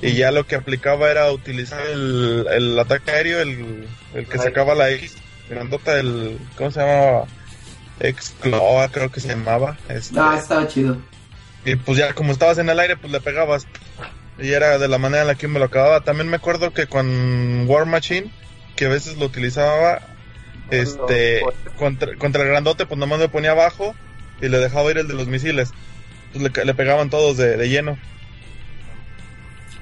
Y ya lo que aplicaba era utilizar el, el ataque aéreo, el, el que sacaba la X grandota el. ¿Cómo se llamaba? Excloa, creo que se llamaba. Este, ah, estaba chido. Y pues ya, como estabas en el aire, pues le pegabas. Y era de la manera en la que me lo acababa. También me acuerdo que con War Machine, que a veces lo utilizaba, este, contra, contra el grandote, pues nomás me ponía abajo y le dejaba ir el de los misiles. Pues le, pegaban todos de, de lleno.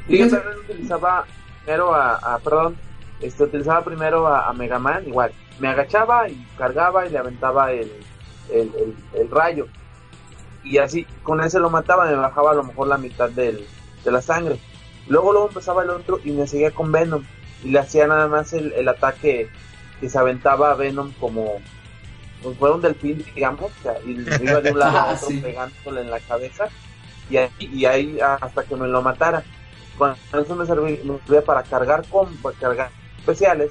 Y yo también utilizaba primero a, a perdón, este, utilizaba primero a, a Mega Man, igual me agachaba y cargaba y le aventaba el, el, rayo. Y así, con ese lo mataba, me bajaba a lo mejor la mitad del, de la sangre. Luego, luego empezaba el otro y me seguía con Venom. Y le hacía nada más el, el ataque que se aventaba a Venom como pues fue un delfín, digamos, y iba de un lado a *laughs* otro pegándole en la cabeza. Y ahí, y ahí hasta que me lo matara. Con eso me servía, para cargar con, para cargar especiales.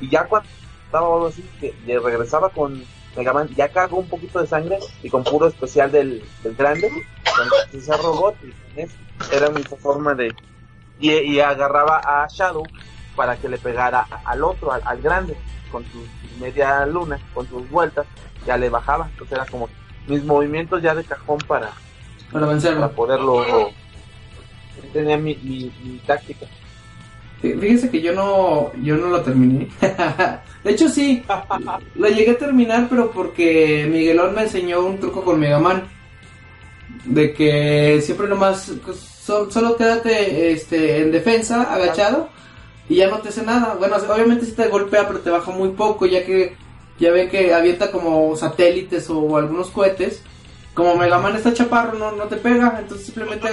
Y ya cuando o algo así, que regresaba con Mega Man, ya cargó un poquito de sangre y con puro especial del, del grande, con ese robot, y era mi forma de... Y, agarraba a Shadow para que le pegara al otro, al, grande, con su media luna, con sus vueltas, ya le bajaba, entonces era como mis movimientos ya de cajón para, para vencerlo. Para poderlo... Tenía mi, mi, mi táctica. Fíjense que yo no, yo no lo terminé. *laughs* de hecho sí, *laughs* lo llegué a terminar, pero porque Miguelón me enseñó un truco con Mega Man. De que siempre nomás, pues, solo quédate este, en defensa, agachado, y ya no te hace nada. Bueno, obviamente si te golpea, pero te baja muy poco, ya que ya ve que avienta como satélites o algunos cohetes. Como Mega Man está chaparro, no, no te pega, entonces simplemente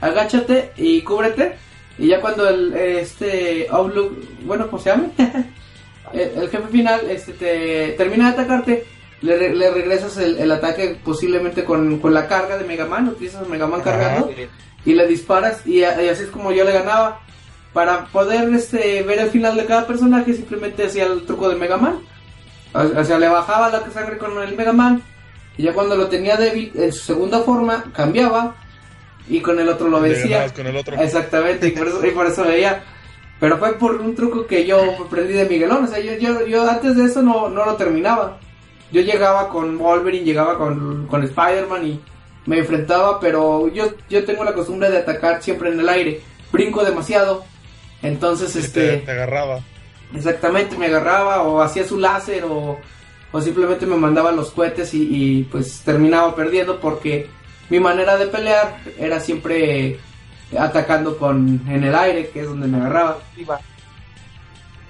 agáchate y cúbrete. Y ya cuando el este Outlook, bueno, ¿cómo se llama? *laughs* el, el jefe final este te termina de atacarte, le, le regresas el, el ataque posiblemente con, con la carga de Mega Man, utilizas Mega Man cargando y le disparas y, y así es como yo le ganaba. Para poder este, ver el final de cada personaje simplemente hacía el truco de Mega Man. O sea, le bajaba la sangre con el Mega Man y ya cuando lo tenía débil en su segunda forma cambiaba y con el otro lo vencía. con el otro. Exactamente, y por eso, y por eso veía. Pero fue por un truco que yo aprendí de Miguelón. O sea, yo, yo, yo antes de eso no, no lo terminaba. Yo llegaba con Wolverine, llegaba con, con Spider-Man y me enfrentaba, pero yo, yo tengo la costumbre de atacar siempre en el aire. Brinco demasiado. Entonces, Y este... te, te agarraba. Exactamente, me agarraba o hacía su láser o, o simplemente me mandaba los cohetes y, y, pues terminaba perdiendo porque mi manera de pelear era siempre atacando con en el aire, que es donde me agarraba.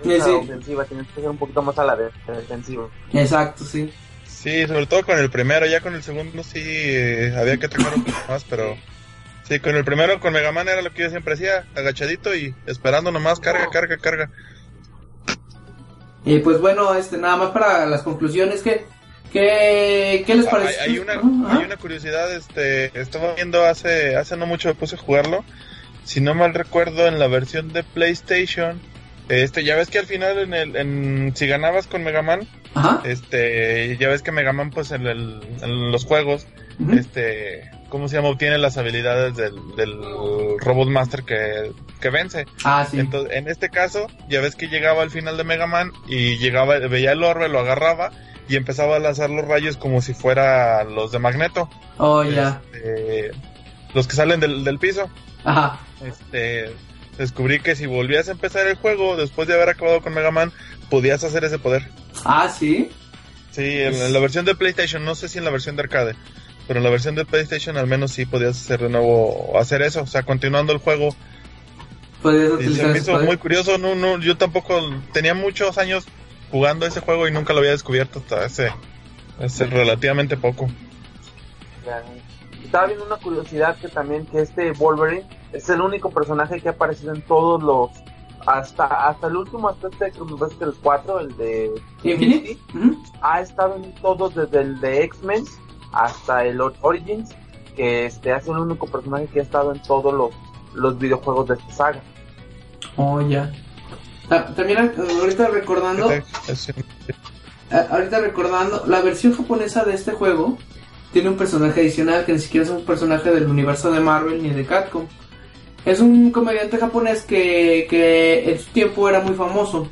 Sí, Esa sí. ofensiva, tienes que ser un poquito más a la de- defensiva. Exacto, sí. Sí, sobre todo con el primero, ya con el segundo sí eh, había que atacar un poco más, pero sí, con el primero, con Mega Man era lo que yo siempre hacía, agachadito y esperando nomás, carga, carga, carga. Y pues bueno, este nada más para las conclusiones que ¿qué, qué les Ah, parece? Hay, hay una, Ajá. hay una curiosidad, este, estaba viendo hace, hace no mucho me puse a jugarlo, si no mal recuerdo en la versión de PlayStation, este, ya ves que al final en el, en, si ganabas con Mega Man, Ajá. este, ya ves que Mega Man pues en, el, en los juegos este, ¿cómo se llama? Obtiene las habilidades del, del Robot Master que, que vence. Ah, sí. Entonces, en este caso, ya ves que llegaba al final de Mega Man y llegaba, veía el orbe, lo agarraba y empezaba a lanzar los rayos como si fuera los de Magneto. Oh, ya. Este, los que salen del, del piso. Ajá. Este, descubrí que si volvías a empezar el juego después de haber acabado con Mega Man, podías hacer ese poder. Ah, sí. Sí, en, en la versión de PlayStation, no sé si en la versión de arcade, pero en la versión de PlayStation al menos sí podías hacer de nuevo, hacer eso, o sea, continuando el juego. Y se me ese hizo poder. muy curioso, no, no, yo tampoco tenía muchos años jugando ese juego y nunca lo había descubierto hasta hace, hace relativamente poco. Estaba viendo una curiosidad que también que este Wolverine es el único personaje que ha aparecido en todos los hasta hasta el último hasta este que me parece que el 4 el de Infinity. Ha estado en todos desde el de X-Men hasta el Origins que este ha sido el único personaje que ha estado en todos los los videojuegos de esta saga Oh, ya. Ta- También eh, ahorita recordando, Es- eh, ahorita recordando, la versión japonesa de este juego tiene un personaje adicional que ni siquiera es un personaje del universo de Marvel ni de Capcom. Es un comediante japonés que, que en su tiempo era muy famoso.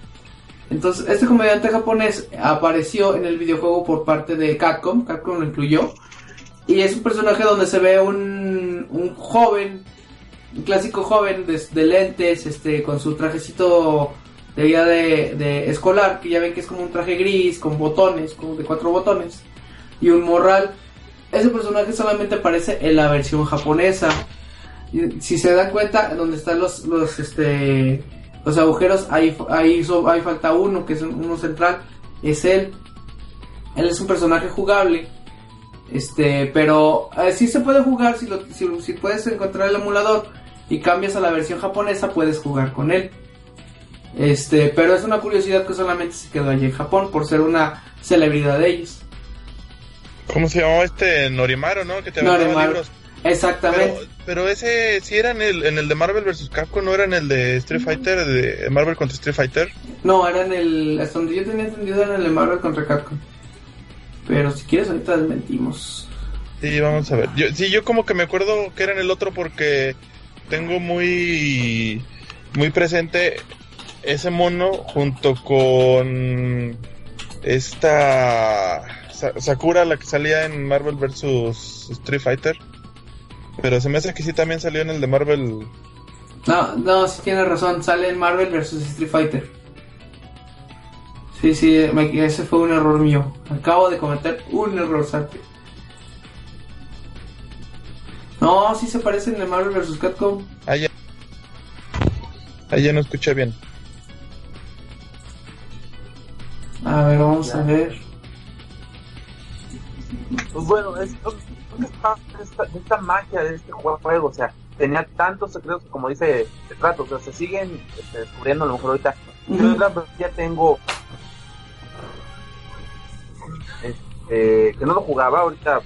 Entonces, este comediante japonés apareció en el videojuego por parte de Capcom, Capcom lo incluyó. Y es un personaje donde se ve un, un joven, un clásico joven de, lentes, este, con su trajecito de vida de, de escolar, que ya ven que es como un traje gris, con botones, como de cuatro botones, y un morral. Ese personaje solamente aparece en la versión japonesa. Si se dan cuenta, donde están los, los, este, los agujeros, ahí, ahí, ahí falta uno, que es un- uno central, es él. Él es un personaje jugable. Este, pero eh, sí se puede jugar si, lo, si puedes encontrar el emulador y cambias a la versión japonesa, puedes jugar con él. Este, pero es una curiosidad que solamente se quedó allí en Japón por ser una celebridad de ellos. ¿Cómo se llamaba este Norimaru, no? Que te Norimaru. libros. Exactamente. Pero, pero ese sí era en el, en el de Marvel vs. Capcom, no era en el de Street Fighter, de Marvel contra Street Fighter. No, era en el. Hasta donde yo tenía entendido era en el de Marvel contra Capcom. Pero si quieres, ahorita desmentimos. Sí, vamos a ver. Yo, sí, yo como que me acuerdo que era en el otro porque tengo muy muy presente ese mono junto con esta Sa- Sakura, la que salía en Marvel vs. Street Fighter. Pero se me hace que sí también salió en el de Marvel. No, no, sí tienes razón. Sale en Marvel vs Street Fighter. Sí, sí, me- ese fue un error mío. Acabo de cometer un error. No, sí se parecen en Marvel vs Capcom. Ahí ya, ahí ya no escuché bien. A ver, vamos a ver. Pues bueno, esto de esta, magia de este juego, o sea, tenía tantos secretos como dice trato, o sea, se siguen este, descubriendo a lo mejor ahorita. Yo ya tengo este, que no lo jugaba ahorita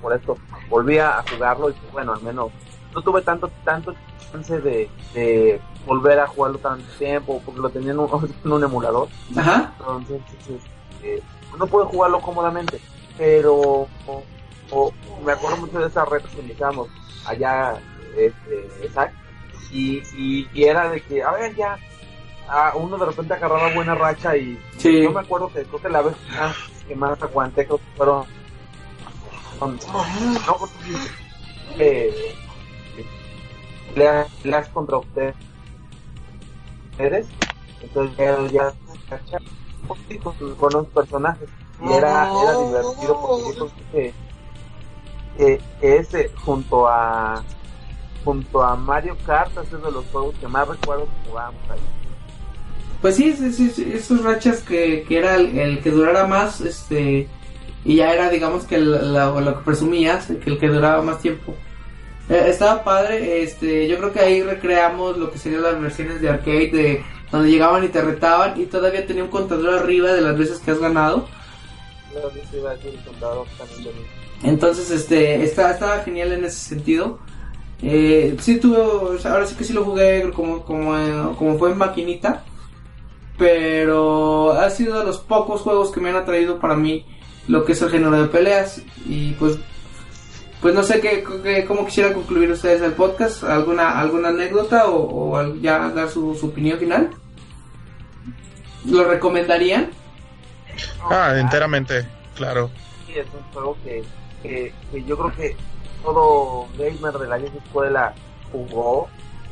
por esto volví a jugarlo y pues, bueno al menos no tuve tanto tanto chance de, de volver a jugarlo tanto tiempo porque lo tenía en un, *laughs* emulador. Entonces este, no pude jugarlo cómodamente pero me acuerdo mucho de esa red que iniciamos allá este, y, y, era de que a ver ya uno de repente agarraba buena racha y yo me acuerdo que creo que la vez que más aguanté creo que fueron no, pues, eh, peleas contra ustedes entonces ya, ya con, con los personajes y era, era divertido porque yo que, que, que ese junto a junto a Mario Kart es uno de los juegos que más recuerdo que jugábamos ahí pues sí, sí, sí, esos rachas que, que era el, que durara más, este, y ya era, digamos, que lo que presumías, que el que duraba más tiempo. Eh, estaba padre, este, yo creo que ahí recreamos lo que serían las versiones de arcade, de donde llegaban y te retaban y todavía tenía un contador arriba de las veces que has ganado. Entonces, este, estaba, estaba genial en ese sentido. Eh, sí tuve, ahora sí que sí lo jugué como, como, como fue en maquinita pero ha sido de los pocos juegos que me han atraído para mí lo que es el género de peleas. Y pues pues no sé qué, cómo quisiera concluir ustedes el podcast. Alguna alguna anécdota o, ya dar su, opinión final lo recomendarían ah enteramente claro. Sí es un juego que, que, yo creo que todo gamer de la vieja escuela jugó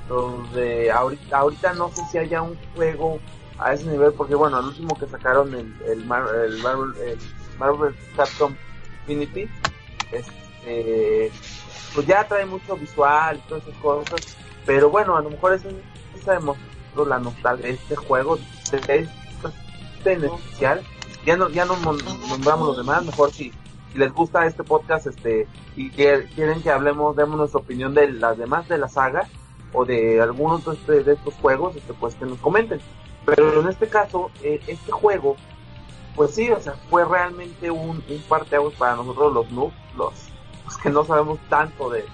donde ahorita ahorita no sé si haya un juego a ese nivel porque bueno el último que sacaron el, el, Marvel, el Marvel Capcom Infinity este pues ya trae mucho visual y todas esas cosas pero bueno a lo mejor es sabemos la nostalgia de este juego de este en especial ya no ya no nombramos los demás mejor si, les gusta este podcast este y que quieren que hablemos demos nuestra opinión de las demás de la saga o de algunos de, este, de estos juegos este pues que nos comenten. Pero en este caso, eh, este juego, pues sí, o sea, fue realmente un, un parteaguas para nosotros los noobs, los, que no sabemos tanto de,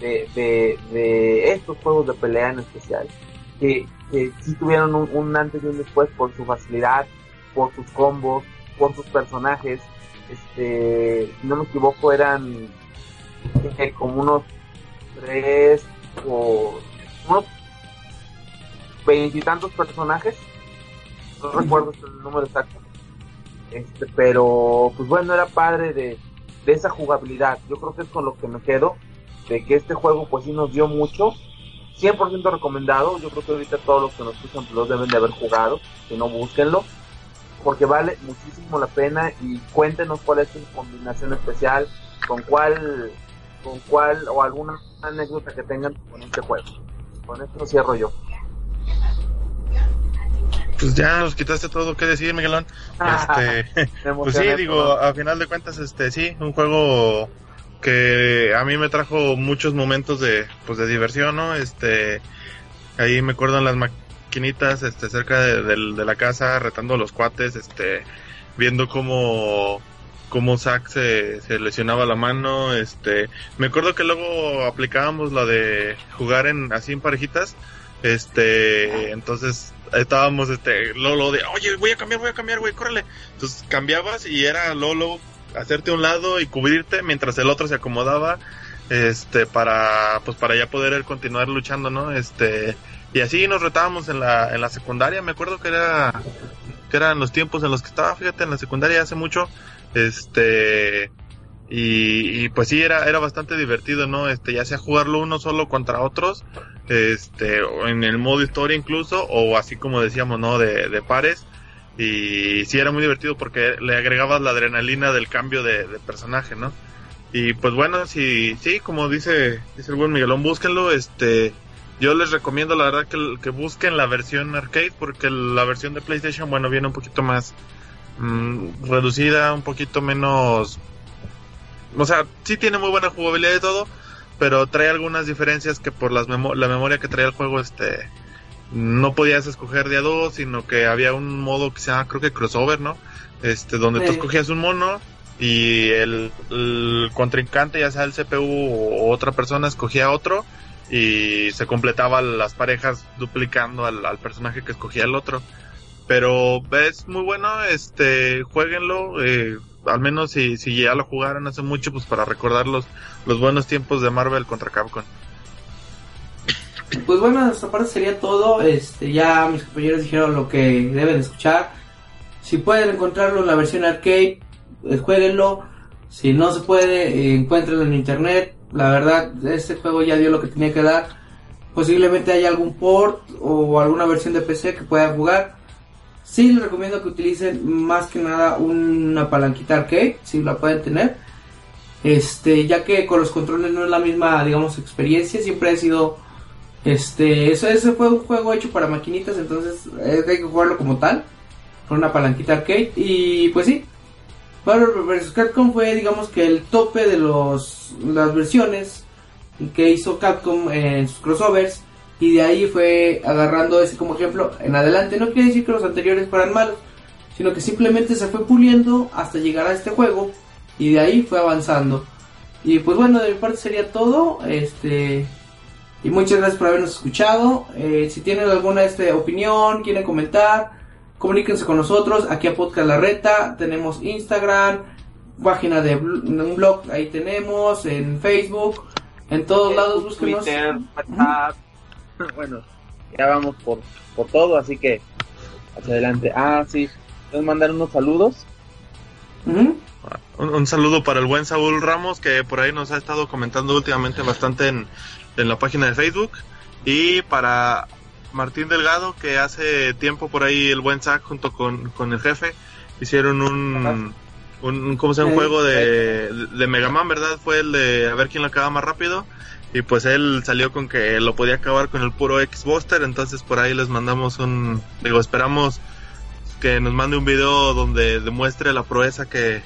de, estos juegos de pelea en especial, que, que sí tuvieron un, antes y un después por su facilidad, por sus combos, por sus personajes. Este, si no me equivoco, eran eh, como unos tres o unos veintitantos personajes no recuerdo el número exacto. Este, pero pues bueno, era padre de, esa jugabilidad. Yo creo que es con lo que me quedo, de que este juego pues sí nos dio mucho. 100% recomendado, yo creo que ahorita todos los que nos escuchan pues, los deben de haber jugado, que no búsquenlo, porque vale muchísimo la pena y cuéntenos cuál es su combinación especial, con cuál, con cuál o alguna anécdota que tengan con este juego. Con esto cierro yo pues ya nos quitaste todo que decir, Miguelón. *laughs* Este, pues sí, digo, a final de cuentas, este, sí, un juego que a mí me trajo muchos momentos de, pues, de diversión, ¿no? Este, ahí me acuerdo en las este, cerca de, la casa, retando los cuates, este, viendo cómo, cómo Zack se, se lesionaba la mano, este, me acuerdo que luego aplicábamos la de jugar en, así en parejitas, este, entonces estábamos, este, Lolo de, oye, voy a cambiar, voy a cambiar, güey, córrele. Entonces cambiabas y era Lolo hacerte un lado y cubrirte mientras el otro se acomodaba, este, para, pues para ya poder continuar luchando, ¿no? Este, y así nos retábamos en la, en la secundaria, me acuerdo que era, que eran los tiempos en los que estaba, fíjate, en la secundaria hace mucho, este, y, pues sí, era, era bastante divertido, ¿no? Este, ya sea jugarlo uno solo contra otros, este, en el modo historia incluso, o así como decíamos, ¿no? De, de pares. Y sí era muy divertido porque le agregabas la adrenalina del cambio de, personaje, ¿no? Y pues bueno, si, sí, como dice, dice el buen Miguelón, búsquenlo, este, yo les recomiendo la verdad que, que busquen la versión arcade porque la versión de PlayStation, bueno, viene un poquito más mm, reducida, un poquito menos o sea, sí tiene muy buena jugabilidad y todo, pero trae algunas diferencias que por las la memoria que traía el juego, este, no podías escoger de a dos, sino que había un modo que se llama, creo que crossover, ¿no? Este, donde tú escogías un mono y el, contrincante, ya sea el CPU o otra persona, escogía otro y se completaban las parejas duplicando al, al personaje que escogía el otro. Pero es muy bueno, este, jueguenlo, eh, al menos si, si ya lo jugaron hace mucho, pues para recordar los, los buenos tiempos de Marvel contra Capcom. Pues bueno, esta parte sería todo. Este, ya mis compañeros dijeron lo que deben escuchar. Si pueden encontrarlo en la versión arcade, pues jueguenlo. Si no se puede, eh, encuéntrenlo en internet. La verdad, este juego ya dio lo que tenía que dar. Posiblemente haya algún port o alguna versión de PC que puedan jugar. Sí les recomiendo que utilicen más que nada una palanquita arcade, si la pueden tener. Este, ya que con los controles no es la misma, digamos, experiencia, siempre ha sido este, eso ese fue un juego hecho para maquinitas, entonces hay que jugarlo como tal, con una palanquita arcade y pues sí. Marvel vs. Capcom fue digamos que el tope de los las versiones que hizo Capcom en sus crossovers y de ahí fue agarrando ese como ejemplo en adelante. No quiere decir que los anteriores fueran malos, sino que simplemente se fue puliendo hasta llegar a este juego y de ahí fue avanzando. Y pues bueno, de mi parte sería todo. Este y muchas gracias por habernos escuchado. Eh, si tienen alguna este, opinión, quieren comentar, comuníquense con nosotros. Aquí a Podcast La Reta. Tenemos Instagram, página de un blog, ahí tenemos, en Facebook, en todos lados, búsquenos. Twitter, WhatsApp. *laughs* Bueno, ya vamos por, por todo, así que hacia adelante. Ah, sí, nos mandar unos saludos. un, saludo para el buen Saúl Ramos que por ahí nos ha estado comentando últimamente bastante en, en la página de Facebook. Y para Martín Delgado, que hace tiempo por ahí el buen Zack junto con, el jefe hicieron un, un, ¿cómo se llama? un juego de, de Mega Man, ¿verdad? Fue el de a ver quién lo acaba más rápido. Y pues él salió con que lo podía acabar con el puro X-Buster. Entonces por ahí les mandamos un. Digo, esperamos que nos mande un video donde demuestre la proeza que,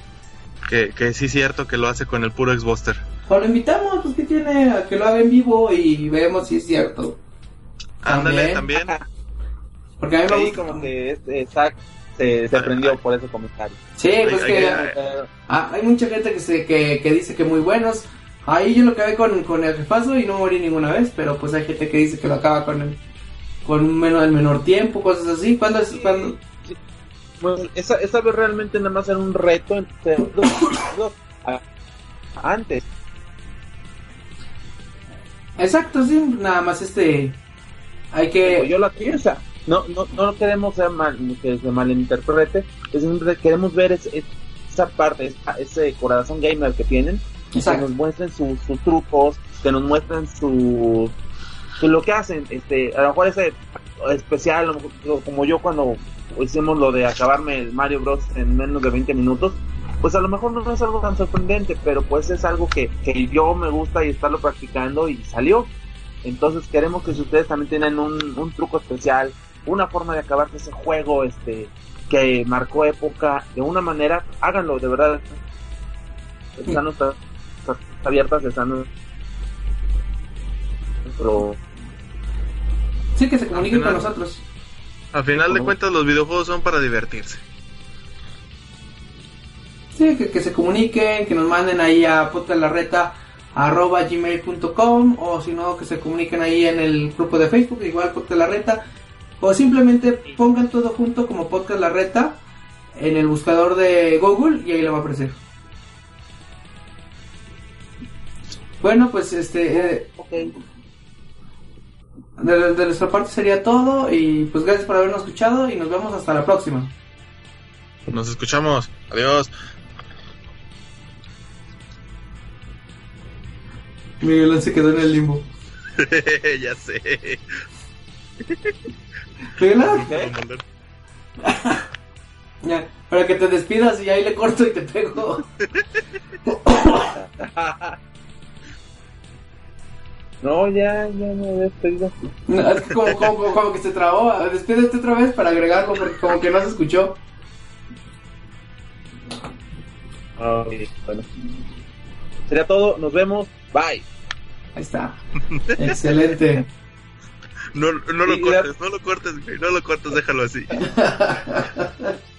que, que sí es cierto que lo hace con el puro X-Buster. O lo invitamos, pues que tiene, a que lo haga en vivo y vemos si es cierto. Ándale, también. Porque a mí me gusta. como que este, Zach se, se aprendió por ese comentario. Sí, pues que ah, hay mucha gente que, se, que, que dice que muy buenos. Ahí yo lo acabé con, con el jefazo y no morí ninguna vez, pero pues hay gente que dice que lo acaba con el, con menos, el menor tiempo, cosas así. ¿Cuándo es? Cuando... Bueno, esa, esa vez realmente nada más era un reto entre dos, antes Exacto, sí, nada más este. Hay que. Yo la piensa. No, no, no queremos ser mal, que se malinterprete. queremos ver esa parte, ese corazón gamer que tienen. Que nos muestren sus trucos, que nos muestren su, lo que hacen. Este, a lo mejor ese especial, como yo cuando hicimos lo de acabarme el Mario Bros. en menos de 20 minutos pues a lo mejor no es algo tan sorprendente, pero pues es algo que, que yo me gusta y estarlo practicando y salió. Entonces queremos que si ustedes también tienen un, un truco especial, una forma de acabarse ese juego este que marcó época de una manera, háganlo, de verdad. Están nuestras abiertas, están pero Sí, que se comuniquen con nosotros. Al final de cuentas los videojuegos son para divertirse. Sí, que, se comuniquen, que nos manden ahí a gmail.com o si no, que se comuniquen ahí en el grupo de Facebook, igual Podcast La Reta, o simplemente pongan todo junto como Podcast La Reta en el buscador de Google y ahí le va a aparecer. Bueno, pues este... Eh, de, de nuestra parte sería todo y pues gracias por habernos escuchado y nos vemos hasta la próxima. Nos escuchamos. Adiós. Miguel se quedó en el limbo. *laughs* ya sé. Miguel *laughs* ya, para que te despidas y ahí le corto y te pego. *laughs* No, ya, ya me he despedido. No, es que como, como, como, que se trabó. Despídete otra vez para agregarlo porque como que no se escuchó. Ah, bueno. Sería todo, nos vemos, bye. Ahí está. Excelente. No, no lo cortes, no lo cortes, no lo cortes, déjalo así. *laughs*